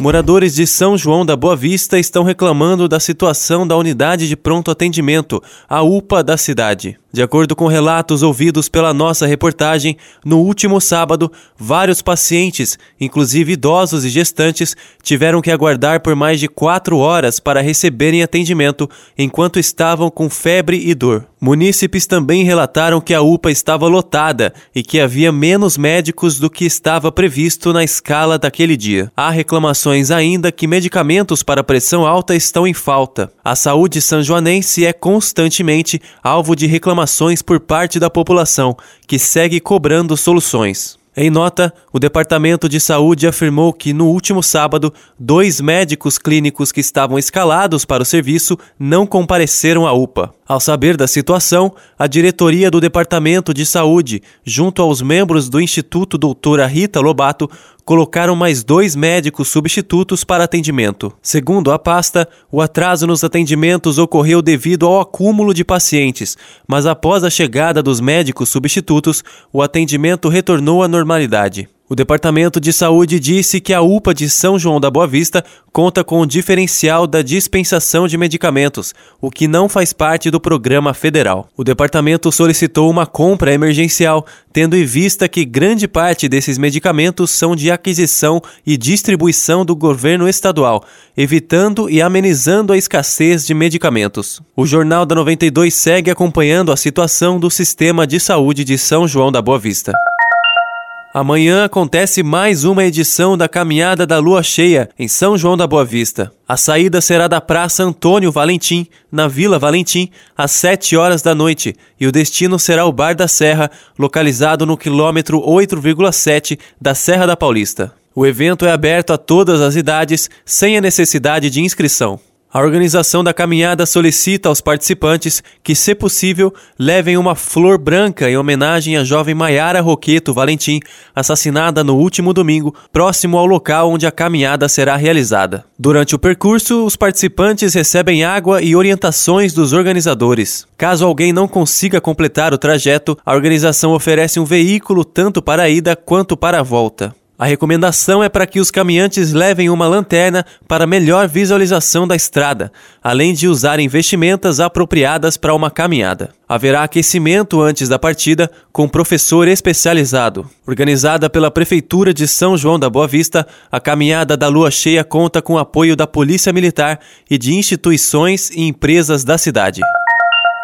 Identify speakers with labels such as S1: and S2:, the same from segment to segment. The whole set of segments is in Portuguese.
S1: Moradores de São João da Boa Vista estão reclamando da situação da unidade de pronto atendimento, a UPA da cidade. De acordo com relatos ouvidos pela nossa reportagem, no último sábado, vários pacientes, inclusive idosos e gestantes, tiveram que aguardar por mais de quatro horas para receberem atendimento enquanto estavam com febre e dor. Munícipes também relataram que a UPA estava lotada e que havia menos médicos do que estava previsto na escala daquele dia. Há reclamações ainda que medicamentos para pressão alta estão em falta. A saúde sanjoanense é constantemente alvo de reclamações por parte da população, que segue cobrando soluções. Em nota, o Departamento de Saúde afirmou que no último sábado, dois médicos clínicos que estavam escalados para o serviço não compareceram à UPA. Ao saber da situação, a diretoria do Departamento de Saúde, junto aos membros do Instituto Doutora Rita Lobato, colocaram mais dois médicos substitutos para atendimento. Segundo a pasta, o atraso nos atendimentos ocorreu devido ao acúmulo de pacientes, mas após a chegada dos médicos substitutos, o atendimento retornou à normalidade. O Departamento de Saúde disse que a UPA de São João da Boa Vista conta com o diferencial da dispensação de medicamentos, o que não faz parte do programa federal. O departamento solicitou uma compra emergencial, tendo em vista que grande parte desses medicamentos são de aquisição e distribuição do governo estadual, evitando e amenizando a escassez de medicamentos. O Jornal da 92 segue acompanhando a situação do sistema de saúde de São João da Boa Vista. Amanhã acontece mais uma edição da Caminhada da Lua Cheia em São João da Boa Vista. A saída será da Praça Antônio Valentim, na Vila Valentim, às 7 horas da noite, e o destino será o Bar da Serra, localizado no quilômetro 8,7 da Serra da Paulista. O evento é aberto a todas as idades, sem a necessidade de inscrição. A organização da caminhada solicita aos participantes que, se possível, levem uma flor branca em homenagem à jovem Maiara Roqueto Valentim, assassinada no último domingo, próximo ao local onde a caminhada será realizada. Durante o percurso, os participantes recebem água e orientações dos organizadores. Caso alguém não consiga completar o trajeto, a organização oferece um veículo tanto para a ida quanto para a volta. A recomendação é para que os caminhantes levem uma lanterna para melhor visualização da estrada, além de usarem vestimentas apropriadas para uma caminhada. Haverá aquecimento antes da partida com professor especializado. Organizada pela Prefeitura de São João da Boa Vista, a caminhada da Lua Cheia conta com o apoio da Polícia Militar e de instituições e empresas da cidade.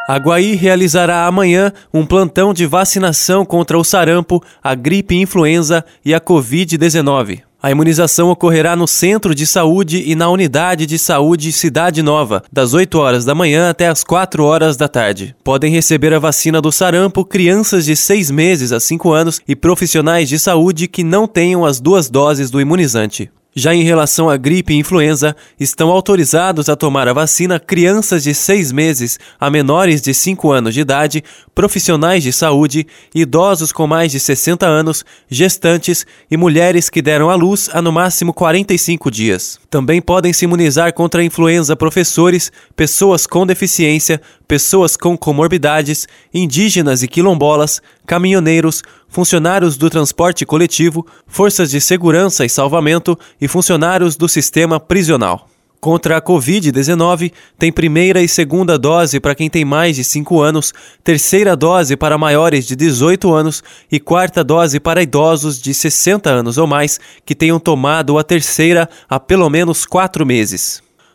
S1: A Guaí realizará amanhã um plantão de vacinação contra o sarampo, a gripe influenza e a Covid-19. A imunização ocorrerá no Centro de Saúde e na Unidade de Saúde Cidade Nova, das 8 horas da manhã até as 4 horas da tarde. Podem receber a vacina do sarampo crianças de 6 meses a 5 anos e profissionais de saúde que não tenham as duas doses do imunizante. Já em relação à gripe e influenza, estão autorizados a tomar a vacina crianças de 6 meses a menores de 5 anos de idade, profissionais de saúde, idosos com mais de 60 anos, gestantes e mulheres que deram à luz há no máximo 45 dias. Também podem se imunizar contra a influenza professores, pessoas com deficiência, pessoas com comorbidades, indígenas e quilombolas, caminhoneiros, funcionários do transporte coletivo, forças de segurança e salvamento e funcionários do sistema prisional. Contra a Covid-19, tem primeira e segunda dose para quem tem mais de 5 anos, terceira dose para maiores de 18 anos e quarta dose para idosos de 60 anos ou mais que tenham tomado a terceira há pelo menos 4 meses.